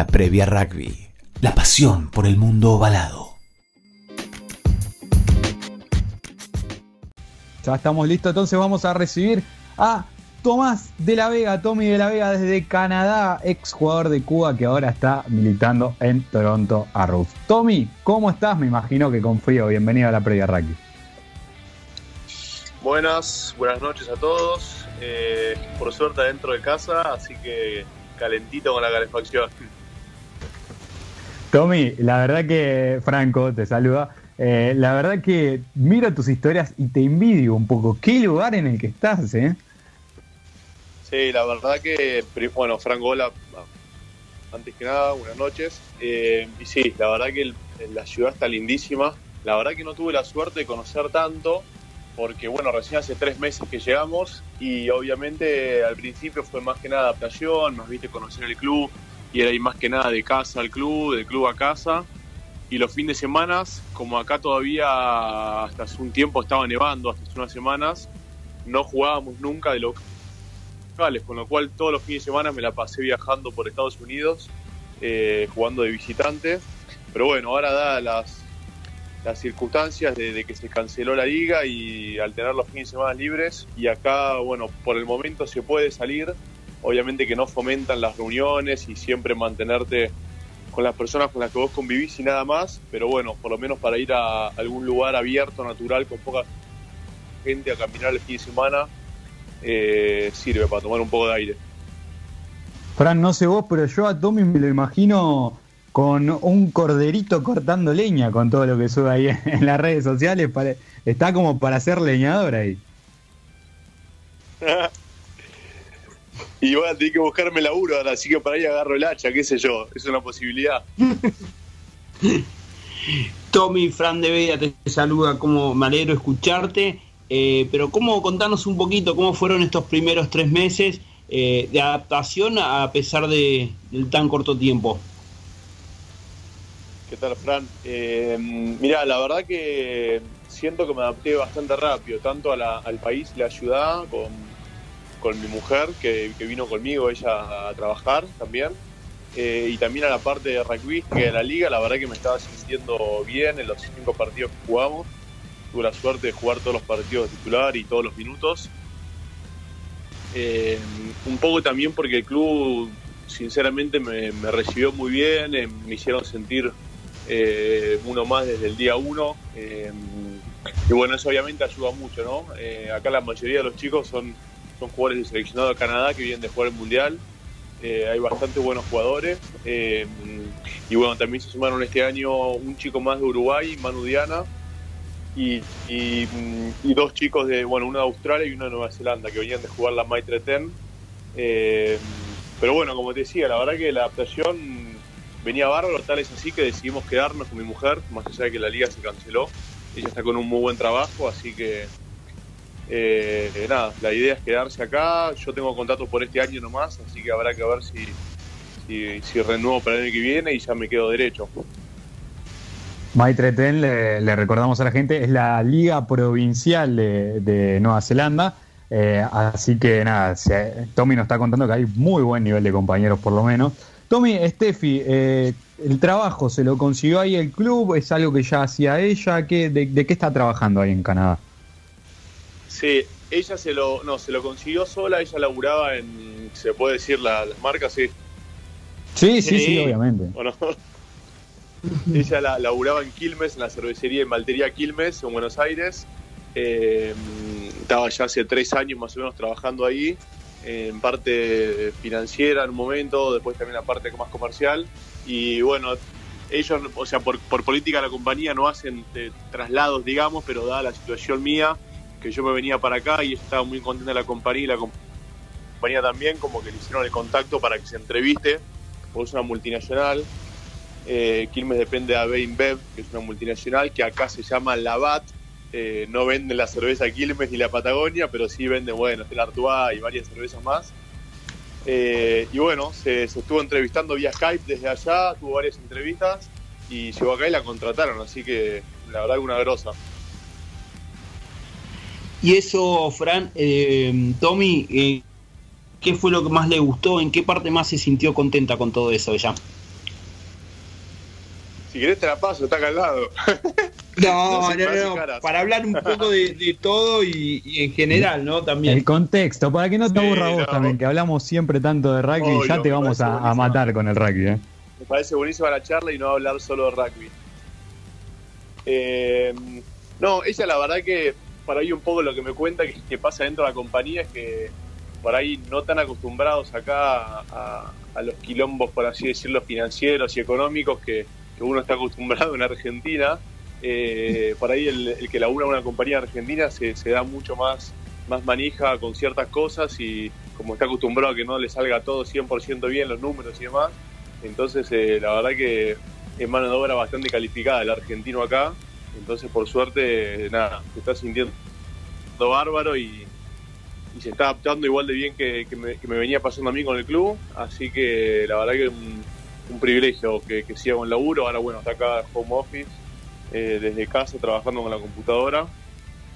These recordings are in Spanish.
La previa rugby. La pasión por el mundo ovalado. Ya estamos listos, entonces vamos a recibir a Tomás de la Vega, Tommy de la Vega desde Canadá, ex jugador de Cuba que ahora está militando en Toronto Arrows. Tommy, ¿cómo estás? Me imagino que con frío. Bienvenido a la previa rugby. Buenas, buenas noches a todos. Eh, por suerte dentro de casa, así que calentito con la calefacción. Tommy, la verdad que Franco te saluda. Eh, la verdad que miro tus historias y te envidio un poco. ¿Qué lugar en el que estás, eh? Sí, la verdad que, bueno, Franco, hola, antes que nada, buenas noches. Eh, y sí, la verdad que la ciudad está lindísima. La verdad que no tuve la suerte de conocer tanto, porque bueno, recién hace tres meses que llegamos y obviamente al principio fue más que nada adaptación, más viste conocer el club y era más que nada de casa al club, del club a casa. Y los fines de semana, como acá todavía hasta hace un tiempo estaba nevando, hasta hace unas semanas, no jugábamos nunca de local con lo cual todos los fines de semana me la pasé viajando por Estados Unidos, eh, jugando de visitante. Pero bueno, ahora da las, las circunstancias de, que se canceló la liga y al tener los fines de semana libres, y acá, bueno, por el momento se puede salir, obviamente que no fomentan las reuniones y siempre mantenerte con las personas con las que vos convivís y nada más, pero bueno, por lo menos para ir a algún lugar abierto, natural, con poca gente a caminar el fin de semana, eh, sirve para tomar un poco de aire. Fran, no sé vos, pero yo a Tommy me lo imagino con un corderito cortando leña con todo lo que sube ahí en las redes sociales. está como para ser leñador ahí. y bueno, tengo que buscarme laburo ahora, así que para ahí agarro el hacha, qué sé yo, es una posibilidad. Tommy, Fran de Vega te saluda, como me alegro escucharte. Eh, pero ¿cómo contarnos un poquito cómo fueron estos primeros tres meses eh, de adaptación a pesar de, del tan corto tiempo? ¿Qué tal, Fran? Eh, mira, la verdad que siento que me adapté bastante rápido, tanto al país la ciudad, con, mi mujer que, vino conmigo ella a trabajar también, y también a la parte de rugby de la liga, la verdad que me estaba sintiendo bien en los cinco partidos que jugamos tuve la suerte de jugar todos los partidos de titular y todos los minutos. Eh, un poco también porque el club sinceramente me, recibió muy bien, eh, me hicieron sentir eh, uno más desde el día uno. y bueno, eso obviamente ayuda mucho, ¿no? acá la mayoría de los chicos son, son jugadores de seleccionado de Canadá que vienen de jugar el Mundial. hay bastante buenos jugadores. y bueno, también se sumaron este año un chico más de Uruguay, Manu Diana, y, y, dos chicos de, bueno, uno de Australia y uno de Nueva Zelanda, que venían de jugar la Maitre Ten. Eh, pero bueno, como te decía, la verdad que la adaptación venía bárbaro, tal es así que decidimos quedarnos con mi mujer, más allá de que la liga se canceló. Ella está con un muy buen trabajo, así que eh, nada, la idea es quedarse acá. Yo tengo contrato por este año nomás, así que habrá que ver si, si, si renuevo para el año que viene y ya me quedo derecho. Maitre Ten, le, recordamos a la gente, es la liga provincial de, Nueva Zelanda. Eh, así que nada, Tommy nos está contando que hay muy buen nivel de compañeros por lo menos. Tommy, Steffi, eh, ¿el trabajo se lo consiguió ahí el club? ¿Es algo que ya hacía ella? ¿Qué, de, qué está trabajando ahí en Canadá? Sí, ella se lo, no, se lo consiguió sola, ella laburaba en, ¿se puede decir las marcas? Sí. Sí, sí, sí, obviamente. Ella la, laburaba en Quilmes, en la cervecería en Maltería Quilmes, en Buenos Aires. Eh, estaba ya hace tres años más o menos trabajando ahí, en parte financiera en un momento, después también la parte más comercial. Y bueno, ellos, o sea, por, política de la compañía no hacen eh, traslados, digamos, pero dada la situación mía, que yo me venía para acá y estaba muy contenta la compañía y la compañía también, como que le hicieron el contacto para que se entreviste, porque es una multinacional eh, Quilmes depende de AB InBev, que es una multinacional, que acá se llama Labat. Eh, no venden la cerveza Quilmes ni la Patagonia, pero sí venden, bueno, el Artois y varias cervezas más. Eh, y bueno, se, estuvo entrevistando vía Skype desde allá, tuvo varias entrevistas y llegó acá y la contrataron, así que la verdad que una grosa. Y eso, Fran, eh, Tommy, ¿qué fue lo que más le gustó? ¿En qué parte más se sintió contenta con todo eso ya? Si querés te la paso, está acá al lado. No, no, no, para hablar un poco de, todo y, en general, ¿no? También. El contexto, para que no te aburra vos también, que hablamos siempre tanto de rugby, ya te vamos a, matar con el rugby. ¿eh? Me parece buenísima la charla y no hablar solo de rugby. Eh, no, ella la verdad que para ahí un poco lo que me cuenta que, pasa dentro de la compañía es que por ahí no tan acostumbrados acá a, los quilombos, por así decirlo, financieros y económicos que, uno está acostumbrado en Argentina. Eh, por ahí el, que labura una compañía argentina se, da mucho más, más manija con ciertas cosas y como está acostumbrado a que no le salga todo 100% bien los números y demás, entonces eh, la verdad que es mano de obra bastante calificada el argentino acá entonces, por suerte, nada, se está sintiendo bárbaro y, se está adaptando igual de bien que, me, venía pasando a mí con el club. Así que la verdad que es un, privilegio que, siga con laburo. Ahora, bueno, está acá home office, eh, desde casa, trabajando con la computadora.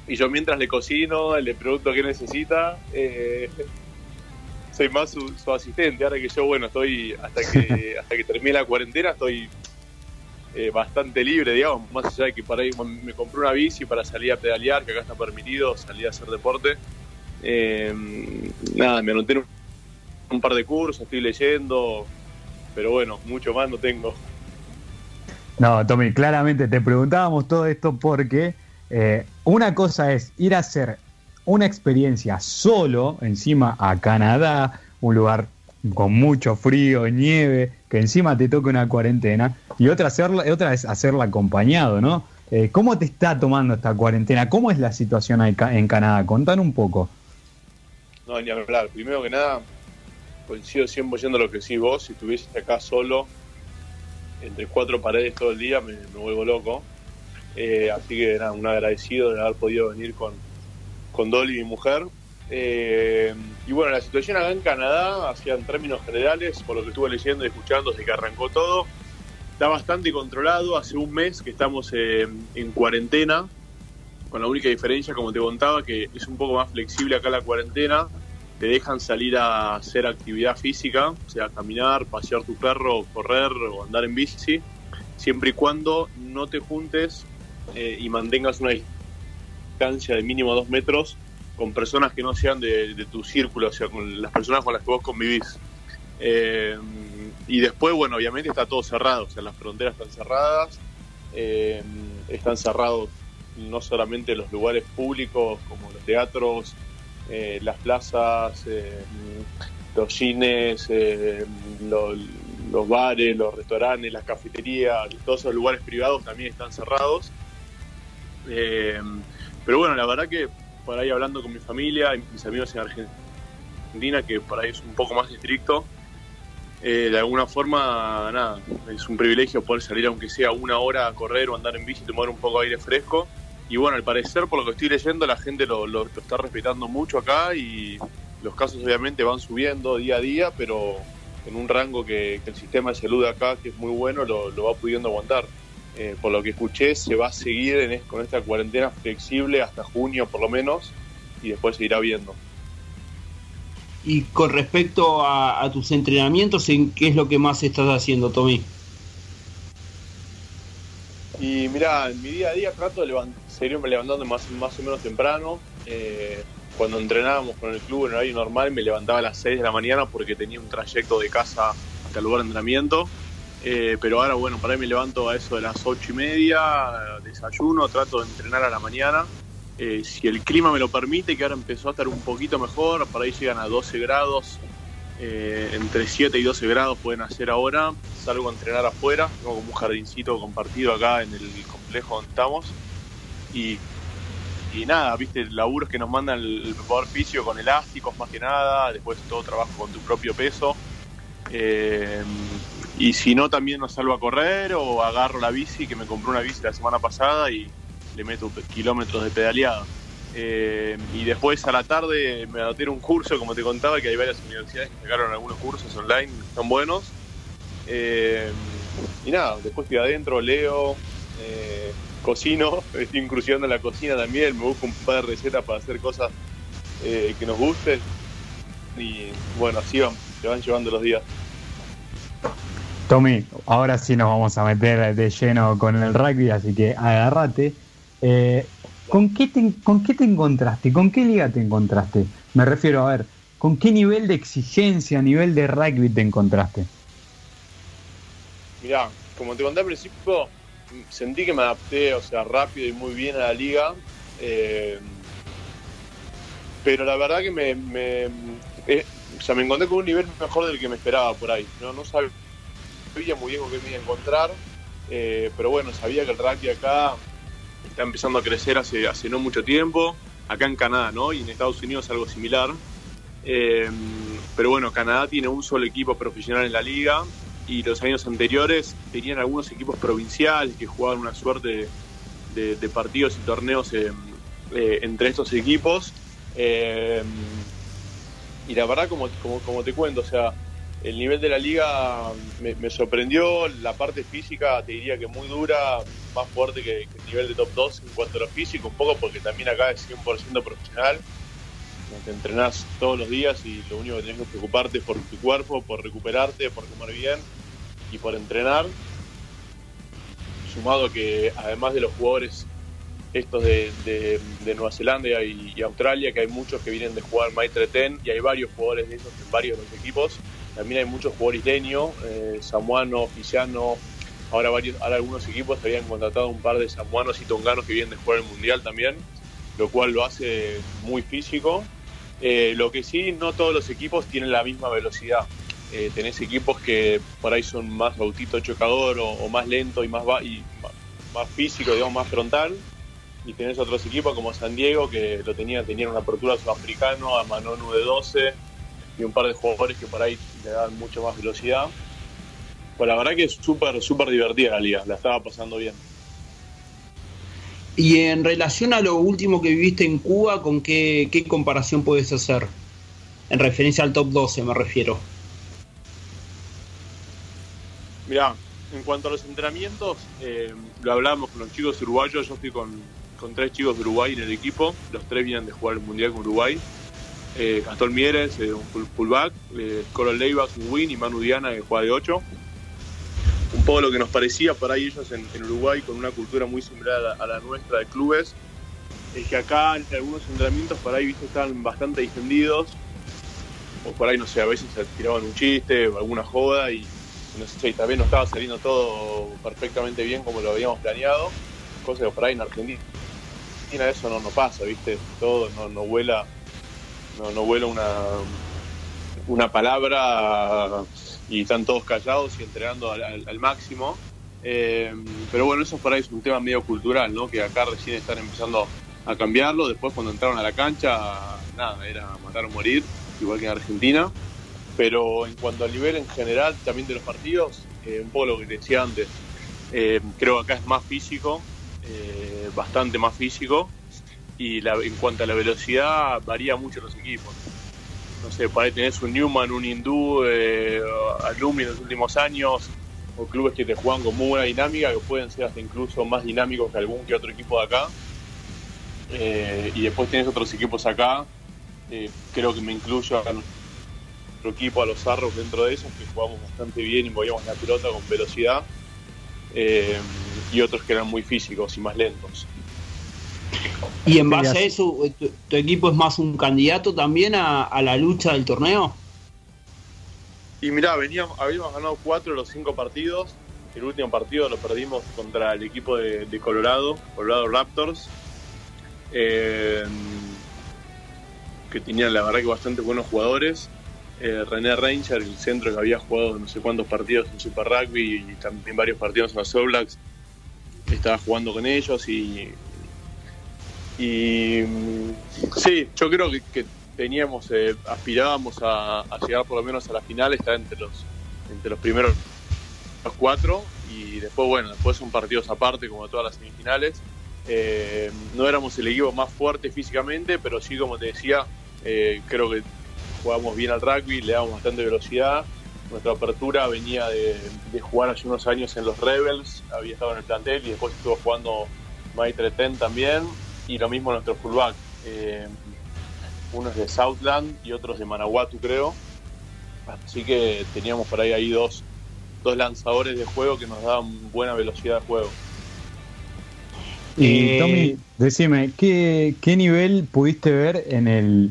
Y yo mientras le cocino, le pregunto qué necesita. Eh, soy más su, su, asistente. Ahora que yo, bueno, estoy hasta que hasta que termine la cuarentena, estoy eh, bastante libre, digamos, más allá de que para ahí me compré una bici para salir a pedalear, que acá está permitido, salir a hacer deporte. Eh, nada, me anoté un, un par de cursos, estoy leyendo, pero bueno, mucho más no tengo. No, Tommy, claramente te preguntábamos todo esto porque eh, una cosa es ir a hacer una experiencia solo, encima a Canadá, un lugar con mucho frío, nieve, que encima te toque una cuarentena, y otra, hacerla, otra es hacerla acompañado, ¿no? Eh, ¿Cómo te está tomando esta cuarentena? ¿Cómo es la situación en Canadá? Contan un poco. No, ni hablar. Primero que nada, coincido 100% lo que sí vos. Si estuvieses acá solo, entre cuatro paredes todo el día, me, vuelvo loco. Eh, así que nada, un agradecido de haber podido venir con, con Dolly, mi mujer. Eh, y bueno, la situación acá en Canadá, hacia en términos generales, por lo que estuve leyendo y escuchando desde que arrancó todo, está bastante controlado. Hace un mes que estamos en cuarentena, con la única diferencia, como te contaba, que es un poco más flexible acá la cuarentena. Te dejan salir a hacer actividad física, o sea, caminar, pasear tu perro, correr o andar en bici, siempre y cuando no te juntes eh, y mantengas una distancia de mínimo dos metros con personas que no sean de, tu círculo, o sea, con las personas con las que vos convivís. Eh, y después, bueno, obviamente está todo cerrado, o sea, las fronteras están cerradas, eh, están cerrados no solamente los lugares públicos como los teatros, eh, las plazas, los cines, los, bares, los restaurantes, las cafeterías, todos esos lugares privados también están cerrados. pero bueno, la verdad que por ahí hablando con mi familia y mis amigos en Argentina, que por ahí es un poco más estricto, eh, de alguna forma, nada, es un privilegio poder salir aunque sea una hora a correr o andar en bici tomar un poco de aire fresco. Y bueno, al parecer, por lo que estoy leyendo, la gente lo, está respetando mucho acá y los casos obviamente van subiendo día a día, pero en un rango que, el sistema de salud acá, que es muy bueno, lo va pudiendo aguantar. Eh, por lo que escuché, se va a seguir con esta cuarentena flexible hasta junio por lo menos y después se irá viendo. Y con respecto a, tus entrenamientos, ¿en qué es lo que más estás haciendo, Tommy? Y mira, en mi día a día trato de seguirme levantando más, más o menos temprano. Eh, cuando entrenábamos con el club en horario normal me levantaba a las 6 de la mañana porque tenía un trayecto de casa hasta el lugar de entrenamiento eh, pero ahora, bueno, para ahí me levanto a eso de las ocho y media, desayuno, trato de entrenar a la mañana. Eh, si el clima me lo permite, que ahora empezó a estar un poquito mejor, para ahí llegan a 12 grados, eh, entre 7 y 12 grados pueden hacer ahora. Salgo a entrenar afuera, tengo como un jardincito compartido acá en el complejo donde estamos. Y, nada, viste, laburos que nos mandan el, el preparador con elásticos más que nada, después todo trabajo con tu propio peso. Y si no, también nos salgo a correr o agarro la bici, que me compré una bici la semana pasada y le meto kilómetros de pedaleada. Eh, y después a la tarde me anoté un curso, como te contaba, que hay varias universidades que sacaron algunos cursos online, son buenos. Eh, y nada, después estoy adentro, leo, eh, cocino, estoy incursionando en la cocina también, me busco un par de recetas para hacer cosas que nos gusten. Y bueno, así van, se van llevando los días. Tommy, ahora sí nos vamos a meter de lleno con el rugby, así que agárrate. Eh, ¿con, qué te, ¿Con qué te encontraste? ¿Con qué liga te encontraste? Me refiero a ver, ¿con qué nivel de exigencia, nivel de rugby te encontraste? Mirá, como te conté al principio, sentí que me adapté, o sea, rápido y muy bien a la liga. Eh, pero la verdad que me, me eh, o sea, me encontré con un nivel mejor del que me esperaba por ahí. No, no sabía muy bien con qué me iba a encontrar, eh, pero bueno, sabía que el rugby acá está empezando a crecer hace, hace no mucho tiempo, acá en Canadá, ¿no? Y en Estados Unidos algo similar. Eh, pero bueno, Canadá tiene un solo equipo profesional en la liga y los años anteriores tenían algunos equipos provinciales que jugaban una suerte de, partidos y torneos entre estos equipos. y la verdad, como, como, como te cuento, o sea, el nivel de la liga me, sorprendió, la parte física te diría que muy dura, más fuerte que, el nivel de top 2 en cuanto a lo físico, un poco porque también acá es 100% profesional, te entrenás todos los días y lo único que tenés que preocuparte es por tu cuerpo, por recuperarte, por comer bien y por entrenar. Sumado que además de los jugadores estos de, Nueva Zelanda y, Australia, que hay muchos que vienen de jugar Maitre Ten y hay varios jugadores de esos en varios de los equipos también hay muchos jugadores isleños, eh, samuano, oficiano. Ahora, varios, ahora algunos equipos habían contratado un par de samuanos y tonganos que vienen de jugar el mundial también, lo cual lo hace muy físico. Eh, lo que sí, no todos los equipos tienen la misma velocidad. Eh, tenés equipos que por ahí son más autito chocador o, más lento y más, y más físico, digamos, más frontal. Y tenés otros equipos como San Diego que lo tenía, tenían una apertura sudafricano a Manonu de 12 y un par de jugadores que por ahí le dan mucho más velocidad. Pues la verdad que es súper, súper divertida la liga, la estaba pasando bien. Y en relación a lo último que viviste en Cuba, ¿con qué, comparación puedes hacer? En referencia al top 12 me refiero. Mirá, en cuanto a los entrenamientos, eh, lo hablábamos con los chicos uruguayos, yo estoy con, con tres chicos de Uruguay en el equipo, los tres vienen de jugar el Mundial con Uruguay eh, Gastón Mieres, eh, un fullback, eh, Coral un win y Manu Diana que juega de 8. Un poco lo que nos parecía para ellos en, Uruguay, con una cultura muy similar a la, nuestra de clubes, es que acá en algunos entrenamientos por ahí ¿viste? estaban bastante distendidos, o por ahí no sé, a veces se tiraban un chiste o alguna joda y también no estaba saliendo todo perfectamente bien como lo habíamos planeado, cosa que por ahí en Argentina eso no, no pasa, ¿viste? Todo no, no vuela no, no vuela una, una palabra y están todos callados y entregando al, máximo. Eh, pero bueno, eso por ahí es un tema medio cultural, ¿no? Que acá recién están empezando a cambiarlo. Después cuando entraron a la cancha, nada, era matar o morir, igual que en Argentina. Pero en cuanto al nivel en general también de los partidos, eh, un poco lo que decía antes, eh, creo que acá es más físico, bastante más físico y la, en cuanto a la velocidad varía mucho los equipos. No sé, por ahí tenés un Newman, un Hindú, eh, Alumni en los últimos años, o clubes que te juegan con muy buena dinámica, que pueden ser hasta incluso más dinámicos que algún que otro equipo de acá. Eh, y después tienes otros equipos acá, eh, creo que me incluyo a nuestro equipo, a los Zarros dentro de esos, que jugamos bastante bien y movíamos la pelota con velocidad, eh, y otros que eran muy físicos y más lentos. ¿Y en base a eso, tu, equipo es más un candidato también a, la lucha del torneo? Y mirá, veníamos, habíamos ganado cuatro de los cinco partidos. El último partido lo perdimos contra el equipo de, Colorado, Colorado Raptors, eh, que tenían la verdad que bastante buenos jugadores. Eh, René Ranger, el centro que había jugado no sé cuántos partidos en Super Rugby y también varios partidos en los All Blacks, estaba jugando con ellos y y mm, sí, yo creo que, teníamos, eh, aspirábamos a, llegar por lo menos a la final, estar entre los, entre los primeros cuatro y después, bueno, después son partidos aparte como todas las semifinales. Eh, no éramos el equipo más fuerte físicamente, pero sí, como te decía, eh, creo que jugamos bien al rugby, le damos bastante velocidad. Nuestra apertura venía de, de, jugar hace unos años en los Rebels, había estado en el plantel y después estuvo jugando Maitre Ten también y lo mismo nuestro fullback. Eh, uno es de Southland y otros de Managuatu, creo. Así que teníamos por ahí ahí dos, dos lanzadores de juego que nos daban buena velocidad de juego. Y Tommy, decime, ¿qué, ¿qué nivel pudiste ver en el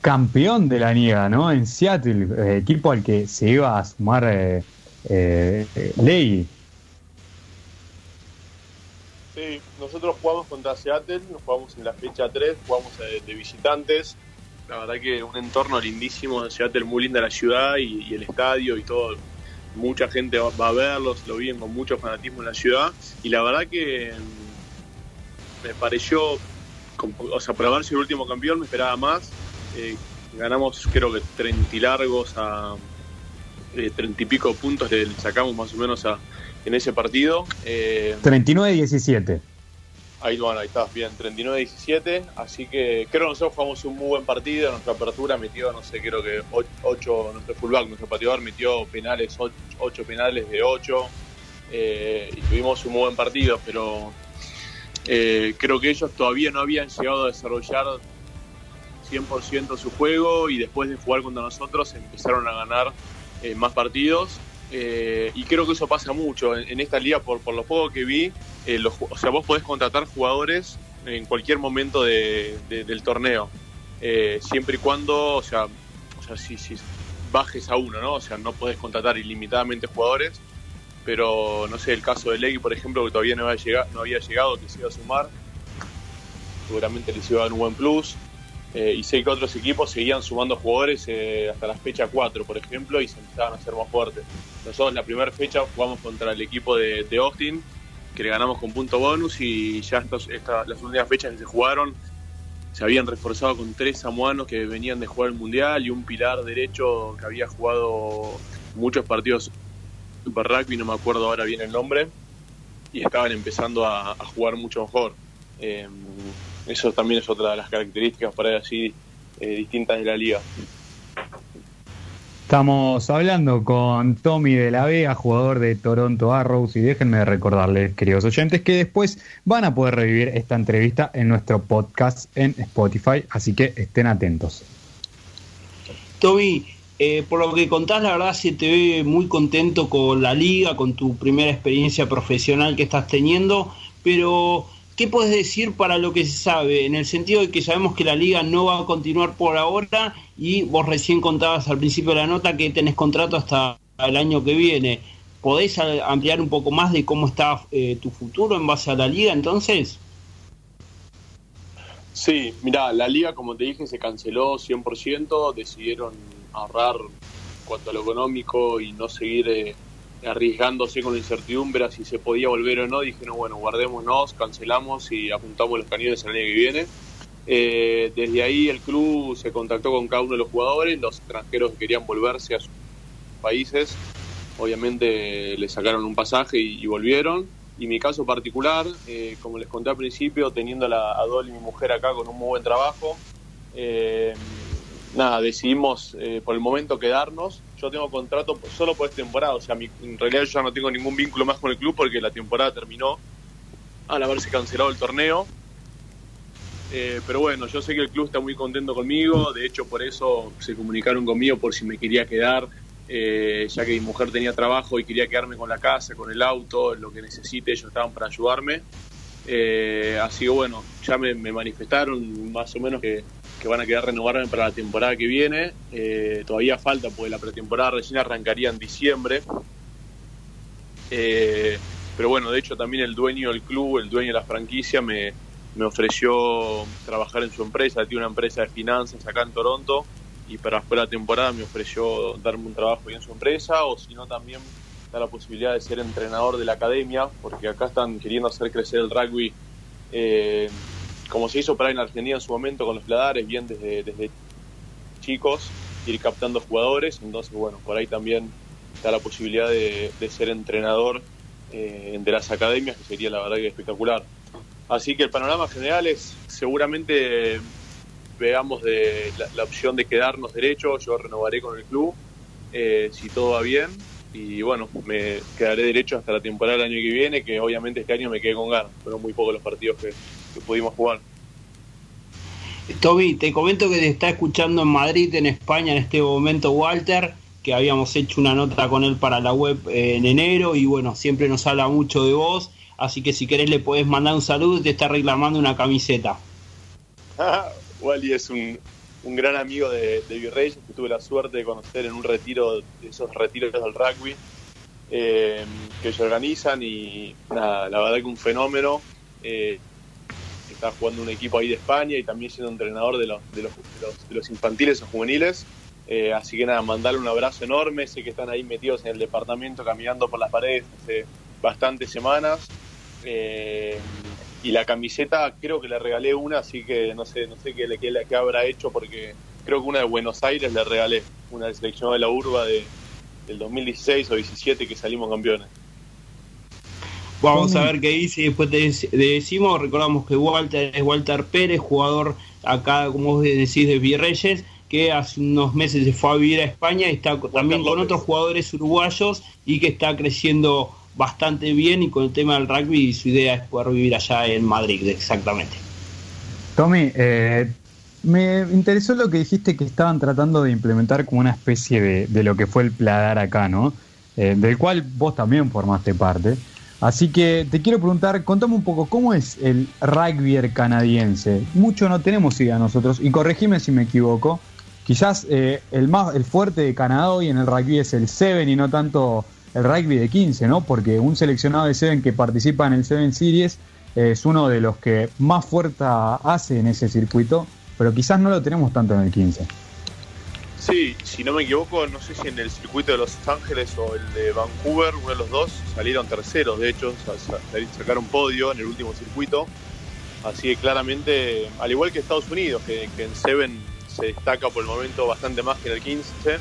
campeón de la liga, ¿no? En Seattle, eh, equipo al que se iba a sumar eh, eh, Ley. Sí, nosotros jugamos contra Seattle, nos jugamos en la fecha 3, jugamos de, visitantes. La verdad que un entorno lindísimo, Seattle muy linda la ciudad y, el estadio y todo. Mucha gente va, a verlos, lo viven con mucho fanatismo en la ciudad. Y la verdad que mm, me pareció, o sea, para el último campeón me esperaba más eh, ganamos creo que 30 largos a eh, 30 y pico puntos le sacamos más o menos a, en ese partido. Eh, 39-17. Ahí, bueno, ahí está, bien, 39-17. Así que creo que nosotros jugamos un muy buen partido. Nuestra apertura metió, no sé, creo que 8, nuestro fullback, nuestro pateador metió penales, 8, penales de 8. Eh, y tuvimos un muy buen partido, pero eh, creo que ellos todavía no habían llegado a desarrollar 100% su juego y después de jugar contra nosotros empezaron a ganar eh, más partidos. Eh, y creo que eso pasa mucho en, esta liga, por, por lo poco que vi. Eh, o sea, vos podés contratar jugadores en cualquier momento del torneo, siempre y cuando, o sea, o sea si, si, bajes a uno, ¿no? O sea, no podés contratar ilimitadamente jugadores, pero no sé, el caso de Legui, por ejemplo, que todavía no había llegado, no había llegado que se iba a sumar, seguramente les iba a dar un buen plus. Eh, y sé que otros equipos seguían sumando jugadores eh, hasta la fecha 4, por ejemplo, y se empezaban a hacer más fuertes. Nosotros en la primera fecha jugamos contra el equipo de, Austin, que le ganamos con punto bonus, y ya estos, las últimas fechas que se jugaron se habían reforzado con tres samuanos que venían de jugar el Mundial y un pilar derecho que había jugado muchos partidos Super Rugby, no me acuerdo ahora bien el nombre, y estaban empezando a, jugar mucho mejor. Eh, eso también es otra de las características para así eh, distintas de la liga. Estamos hablando con Tommy de la Vega, jugador de Toronto Arrows, y déjenme recordarles, queridos oyentes, que después van a poder revivir esta entrevista en nuestro podcast en Spotify, así que estén atentos. Tommy, eh, por lo que contás, la verdad se te ve muy contento con la liga, con tu primera experiencia profesional que estás teniendo, pero ¿Qué puedes decir para lo que se sabe? En el sentido de que sabemos que la liga no va a continuar por ahora y vos recién contabas al principio de la nota que tenés contrato hasta el año que viene. ¿Podés ampliar un poco más de cómo está eh, tu futuro en base a la liga entonces? Sí, mira, la liga como te dije se canceló 100%, decidieron ahorrar cuanto a lo económico y no seguir... Eh, arriesgándose con la incertidumbre a si se podía volver o no, dijeron, bueno, guardémonos, cancelamos y apuntamos los cañones el año que viene. Eh, desde ahí el club se contactó con cada uno de los jugadores, los extranjeros que querían volverse a sus países, obviamente le sacaron un pasaje y, volvieron. Y mi caso particular, eh, como les conté al principio, teniendo a, la, a Dolly, mi mujer acá con un muy buen trabajo, eh, nada, decidimos por el momento quedarnos yo tengo contrato solo por esta temporada, o sea, en realidad yo ya no tengo ningún vínculo más con el club porque la temporada terminó al haberse cancelado el torneo. Eh, pero bueno, yo sé que el club está muy contento conmigo, de hecho por eso se comunicaron conmigo por si me quería quedar, eh, ya que mi mujer tenía trabajo y quería quedarme con la casa, con el auto, lo que necesite, ellos estaban para ayudarme. Eh, así que bueno, ya me manifestaron más o menos que, que van a quedar renovarme para la temporada que viene. Eh, todavía falta, porque la pretemporada recién arrancaría en diciembre. Eh, pero bueno, de hecho también el dueño del club, el dueño de la franquicia, me, me ofreció trabajar en su empresa. Tiene una empresa de finanzas acá en Toronto y para después de la temporada me ofreció darme un trabajo en su empresa o si no también da la posibilidad de ser entrenador de la academia porque acá están queriendo hacer crecer el rugby eh, como se hizo para en Argentina en su momento con los pladares, bien desde, desde chicos, ir captando jugadores. Entonces, bueno, por ahí también está la posibilidad de, ser entrenador eh, de las academias, que sería la verdad que espectacular. Así que el panorama general es seguramente veamos de la, opción de quedarnos derecho, yo renovaré con el club, eh, si todo va bien, y bueno, me quedaré derecho hasta la temporada del año que viene, que obviamente este año me quedé con ganas, fueron muy pocos los partidos que, pudimos jugar. Toby, te comento que te está escuchando en Madrid, en España, en este momento Walter, que habíamos hecho una nota con él para la web eh, en enero y bueno, siempre nos habla mucho de vos, así que si querés le podés mandar un saludo te está reclamando una camiseta. Wally es un, un gran amigo de, de Virreyes que tuve la suerte de conocer en un retiro, de esos retiros del rugby eh, que se organizan y nada, la verdad que un fenómeno. Eh, está jugando un equipo ahí de España y también siendo entrenador de los, de los, de los, infantiles o juveniles. Eh, así que nada, mandarle un abrazo enorme. Sé que están ahí metidos en el departamento caminando por las paredes hace bastantes semanas. Eh, y la camiseta creo que le regalé una, así que no sé, no sé qué, qué, qué habrá hecho porque creo que una de Buenos Aires le regalé, una del seleccionado de la urba de, del 2016 o 17 que salimos campeones. Vamos a ver qué dice y después te decimos, recordamos que Walter es Walter Pérez, jugador acá, como vos decís, de Virreyes, que hace unos meses se fue a vivir a España y está también con otros jugadores uruguayos y que está creciendo bastante bien y con el tema del rugby su idea es poder vivir allá en Madrid, exactamente. Tommy, eh, me interesó lo que dijiste que estaban tratando de implementar como una especie de, de lo que fue el pladar acá, ¿no? Eh, del cual vos también formaste parte. Así que te quiero preguntar, contame un poco, ¿cómo es el rugby canadiense? Mucho no tenemos idea nosotros, y corregime si me equivoco. Quizás eh, el más el fuerte de Canadá hoy en el rugby es el 7 y no tanto el rugby de 15, ¿no? Porque un seleccionado de 7 que participa en el 7 Series es uno de los que más fuerza hace en ese circuito, pero quizás no lo tenemos tanto en el 15. Sí, si no me equivoco, no sé si en el circuito de Los Ángeles o el de Vancouver, uno de los dos, salieron terceros, de hecho, sacaron podio en el último circuito. Así que claramente, al igual que Estados Unidos, que, en Seven se destaca por el momento bastante más que en el 15.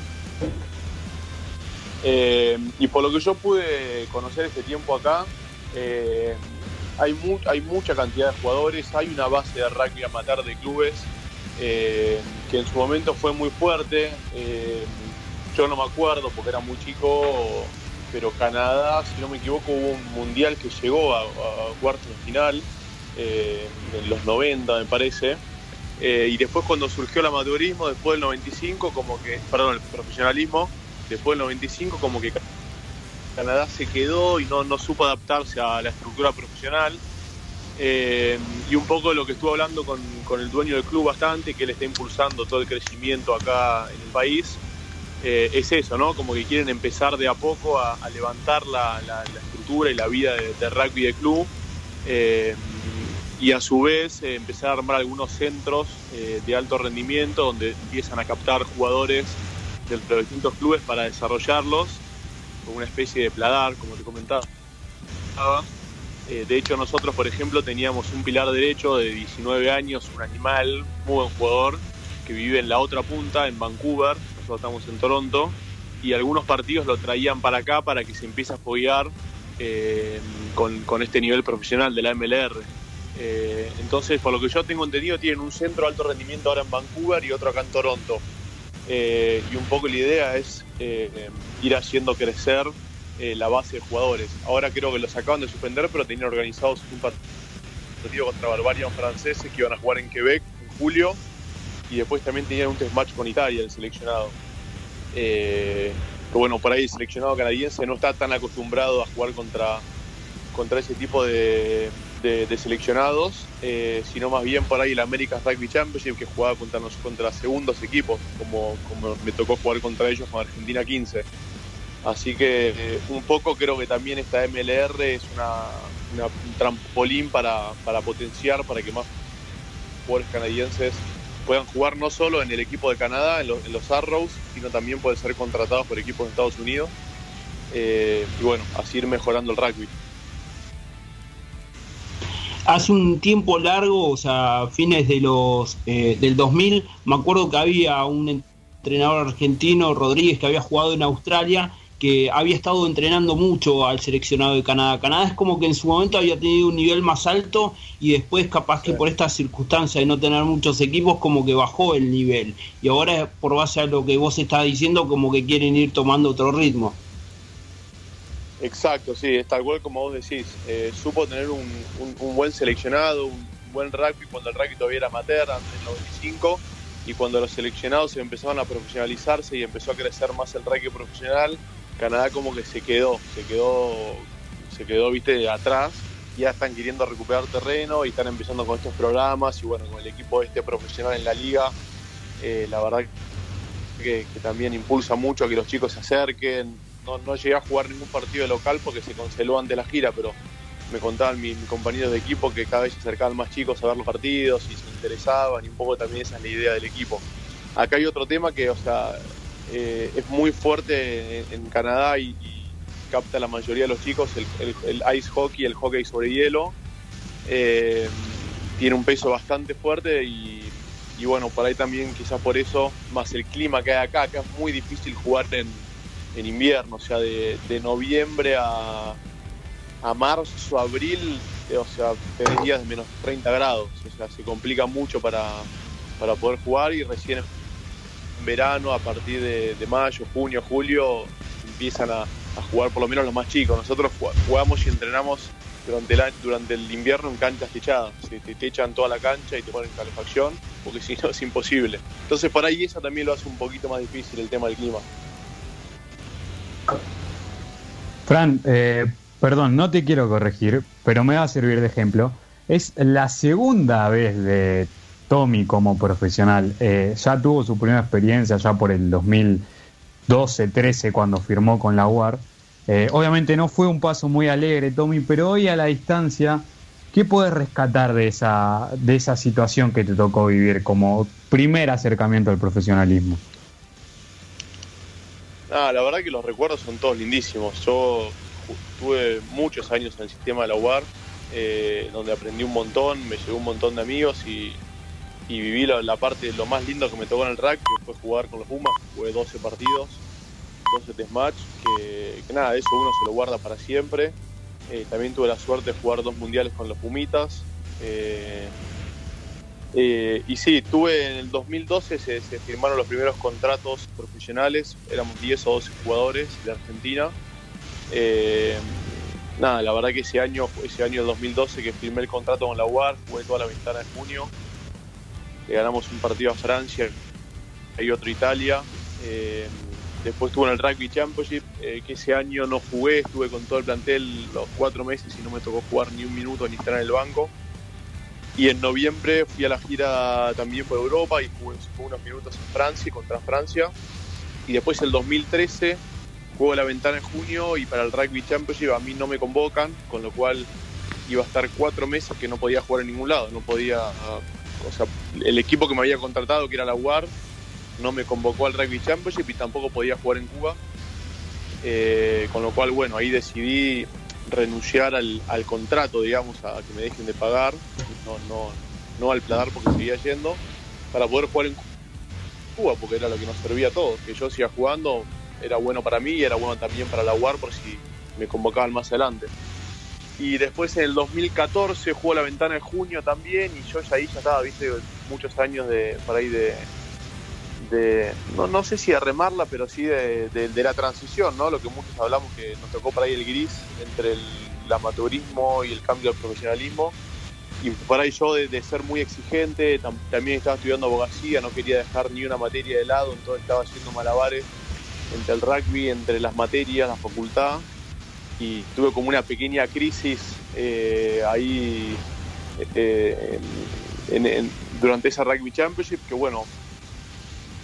Eh, y por lo que yo pude conocer este tiempo acá, eh, hay, hay mucha cantidad de jugadores, hay una base de rugby amateur de clubes eh, que en su momento fue muy fuerte. Eh, yo no me acuerdo porque era muy chico, pero Canadá, si no me equivoco, hubo un mundial que llegó a, cuartos de final, eh, en los 90 me parece. y después cuando surgió el amateurismo, después del 95, como que, perdón, el profesionalismo, después del 95 como que Canadá se quedó y no, no supo adaptarse a la estructura profesional eh, y un poco lo que estuve hablando con, el dueño del club bastante, que él está impulsando todo el crecimiento acá en el país, eh, es eso, ¿no? Como que quieren empezar de a poco a, levantar la, estructura y la vida de, rugby de club. Eh, y a su vez empezar a armar algunos centros de alto rendimiento donde empiezan a captar jugadores de los distintos clubes para desarrollarlos, como una especie de pladar, como te comentaba. Eh, de hecho, nosotros, por ejemplo, teníamos un pilar derecho de 19 años, un animal, muy buen jugador, que vive en la otra punta, en Vancouver, nosotros estamos en Toronto, y algunos partidos lo traían para acá para que se empiece a apoyar eh, con, este nivel profesional de la MLR. Eh, entonces, por lo que yo tengo entendido, tienen un centro de alto rendimiento ahora en Vancouver y otro acá en Toronto. y un poco la idea es ir haciendo crecer eh, la base de jugadores. Ahora creo que los acaban de suspender, pero tenían organizados un partido contra Barbarian franceses que iban a jugar en Quebec en julio y después también tenían un test match con Italia, el seleccionado. Eh, bueno, por ahí el seleccionado canadiense no está tan acostumbrado a jugar contra, contra ese tipo de, seleccionados, eh, sino más bien por ahí el America's Rugby Championship que jugaba contra, contra segundos equipos, como, como me tocó jugar contra ellos con Argentina 15. Así que eh, un poco creo que también esta MLR es una, un trampolín para, potenciar, para que más jugadores canadienses puedan jugar no solo en el equipo de Canadá, en, los Arrows, sino también pueden ser contratados por equipos de Estados Unidos. Eh, y bueno, así ir mejorando el rugby. Hace un tiempo largo, o sea, fines de los eh, del 2000, me acuerdo que había un entrenador argentino, Rodríguez, que había jugado en Australia que había estado entrenando mucho al seleccionado de Canadá. Canadá es como que en su momento había tenido un nivel más alto y después capaz que por estas circunstancias de no tener muchos equipos como que bajó el nivel. Y ahora por base a lo que vos estás diciendo como que quieren ir tomando otro ritmo. Exacto, sí, es tal cual como vos decís. Eh, supo tener un, buen seleccionado, un buen rugby cuando el rugby todavía era amateur, antes del 95 y cuando los seleccionados empezaron a profesionalizarse y empezó a crecer más el rugby profesional, Canadá como que se quedó, se quedó, se quedó, viste, atrás. Ya están queriendo recuperar terreno y están empezando con estos programas y bueno, con el equipo este profesional en la liga, eh, la verdad que, también impulsa mucho a que los chicos se acerquen. No, no llegué a jugar ningún partido local porque se canceló ante la gira, pero me contaban mis, compañeros de equipo que cada vez se acercaban más chicos a ver los partidos y se interesaban y un poco también esa es la idea del equipo. Acá hay otro tema que, o sea, eh, es muy fuerte en, Canadá y, capta la mayoría de los chicos el, ice hockey, el hockey sobre hielo. Eh, tiene un peso bastante fuerte y, bueno, por ahí también quizás por eso, más el clima que hay acá, acá es muy difícil jugar en, invierno, o sea, de, noviembre a, a marzo, abril, eh, o sea, tenés días de menos 30 grados, o sea, se complica mucho para, para poder jugar y recién verano, a partir de, mayo, junio, julio, empiezan a, jugar por lo menos los más chicos. Nosotros jugamos y entrenamos durante el, durante el invierno en canchas techadas. te, echan toda la cancha y te ponen calefacción, porque si no es imposible. Entonces por ahí eso también lo hace un poquito más difícil el tema del clima. Fran, eh, perdón, no te quiero corregir, pero me va a servir de ejemplo. Es la segunda vez de Tommy como profesional. Eh, ya tuvo su primera experiencia ya por el 2012-13 cuando firmó con la UAR. Eh, obviamente no fue un paso muy alegre, Tommy, pero hoy a la distancia, ¿qué puedes rescatar de esa, de esa situación que te tocó vivir como primer acercamiento al profesionalismo? Ah, la verdad que los recuerdos son todos lindísimos. Yo tuve muchos años en el sistema de la UAR, eh, donde aprendí un montón, me llegó un montón de amigos y y viví la, parte, lo más lindo que me tocó en el rack, que fue jugar con los Pumas, jugué 12 partidos, 12 test match, que, nada, eso uno se lo guarda para siempre. Eh, también tuve la suerte de jugar dos mundiales con los Pumitas. Eh, eh, y sí, tuve en el 2012 se, firmaron los primeros contratos profesionales, éramos 10 o 12 jugadores de Argentina. nada, la verdad que ese año, ese año 2012 que firmé el contrato con la UAR, jugué toda la ventana de junio, le ganamos un partido a Francia y otro a Italia. Eh, después estuve en el Rugby Championship, eh, que ese año no jugué, estuve con todo el plantel los cuatro meses y no me tocó jugar ni un minuto ni estar en el banco. Y en noviembre fui a la gira también por Europa y jugué, unos minutos en Francia, contra Francia. Y después el 2013 juego la ventana en junio y para el Rugby Championship a mí no me convocan, con lo cual iba a estar cuatro meses que no podía jugar en ningún lado, no podía o sea, el equipo que me había contratado, que era la UAR, no me convocó al Rugby Championship y tampoco podía jugar en Cuba. Eh, con lo cual, bueno, ahí decidí renunciar al, contrato, digamos, a que me dejen de pagar, no, al platar porque seguía yendo, para poder jugar en Cuba, porque era lo que nos servía a todos, que yo siga jugando era bueno para mí y era bueno también para la UAR por si me convocaban más adelante. Y después en el 2014 jugó la ventana de junio también y yo ya ahí ya estaba, viste, muchos años de por ahí de, de no, no sé si de remarla, pero sí de, la transición, ¿no? Lo que muchos hablamos que nos tocó por ahí el gris entre el, amateurismo y el cambio al profesionalismo. Y por ahí yo de, ser muy exigente, también estaba estudiando abogacía, no quería dejar ni una materia de lado, entonces estaba haciendo malabares entre el rugby, entre las materias, la facultad y tuve como una pequeña crisis eh, ahí eh, durante esa Rugby Championship que bueno,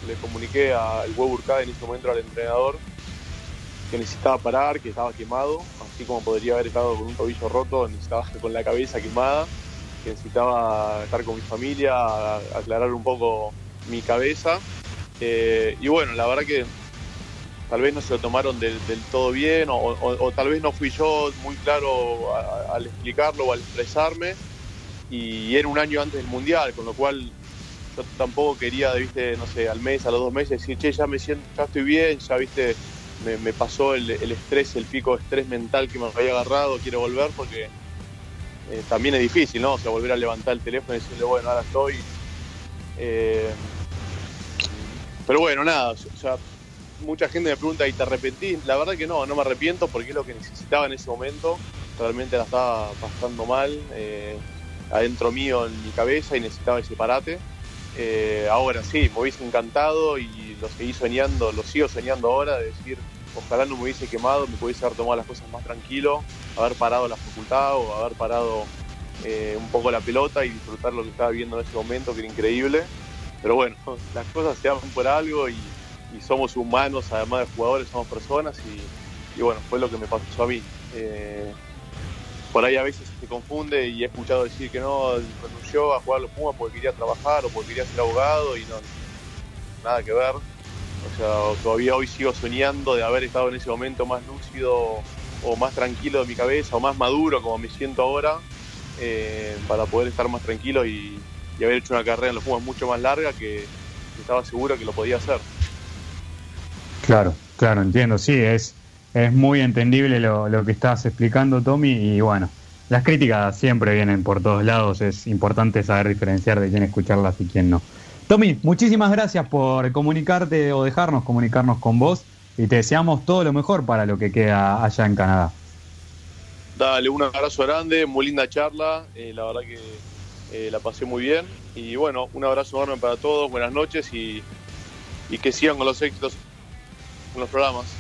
le comuniqué al Web Urcade en ese momento al entrenador que necesitaba parar, que estaba quemado, así como podría haber estado con un tobillo roto, necesitaba con la cabeza quemada, que necesitaba estar con mi familia, aclarar un poco mi cabeza. Eh, y bueno, la verdad que tal vez no se lo tomaron del, todo bien o, tal vez no fui yo muy claro al explicarlo o al expresarme y era un año antes del mundial, con lo cual yo tampoco quería, viste, no sé, al mes, a los dos meses decir, che, ya me siento, ya estoy bien, ya viste, me, pasó el, estrés, el pico de estrés mental que me había agarrado, quiero volver porque eh, también es difícil, ¿no? O sea, volver a levantar el teléfono y decirle, bueno, ahora estoy. Eh, pero bueno, nada, o sea, mucha gente me pregunta, ¿y te arrepentís? La verdad que no, no me arrepiento porque es lo que necesitaba en ese momento. Realmente la estaba pasando mal eh, adentro mío en mi cabeza y necesitaba ese parate. Eh, ahora sí, me hubiese encantado y lo seguí soñando, lo sigo soñando ahora, de decir, ojalá no me hubiese quemado, me pudiese haber tomado las cosas más tranquilo, haber parado la facultad o haber parado eh, un poco la pelota y disfrutar lo que estaba viendo en ese momento, que era increíble. Pero bueno, las cosas se dan por algo y, somos humanos, además de jugadores, somos personas y, bueno, fue lo que me pasó a mí. Eh, por ahí a veces se confunde y he escuchado decir que no renunció a jugar los Pumas porque quería trabajar o porque quería ser abogado y no, nada que ver. O sea, todavía hoy sigo soñando de haber estado en ese momento más lúcido o más tranquilo de mi cabeza o más maduro como me siento ahora eh, para poder estar más tranquilo y, haber hecho una carrera en los Pumas mucho más larga que, estaba seguro que lo podía hacer. Claro, claro, entiendo, sí, es, es muy entendible lo, lo que estás explicando, Tommy, y bueno, las críticas siempre vienen por todos lados, es importante saber diferenciar de quién escucharlas y quién no. Tommy, muchísimas gracias por comunicarte o dejarnos comunicarnos con vos y te deseamos todo lo mejor para lo que queda allá en Canadá. Dale, un abrazo grande, muy linda charla, eh, la verdad que eh, la pasé muy bien y bueno, un abrazo enorme para todos, buenas noches y, y que sigan con los éxitos en los programas.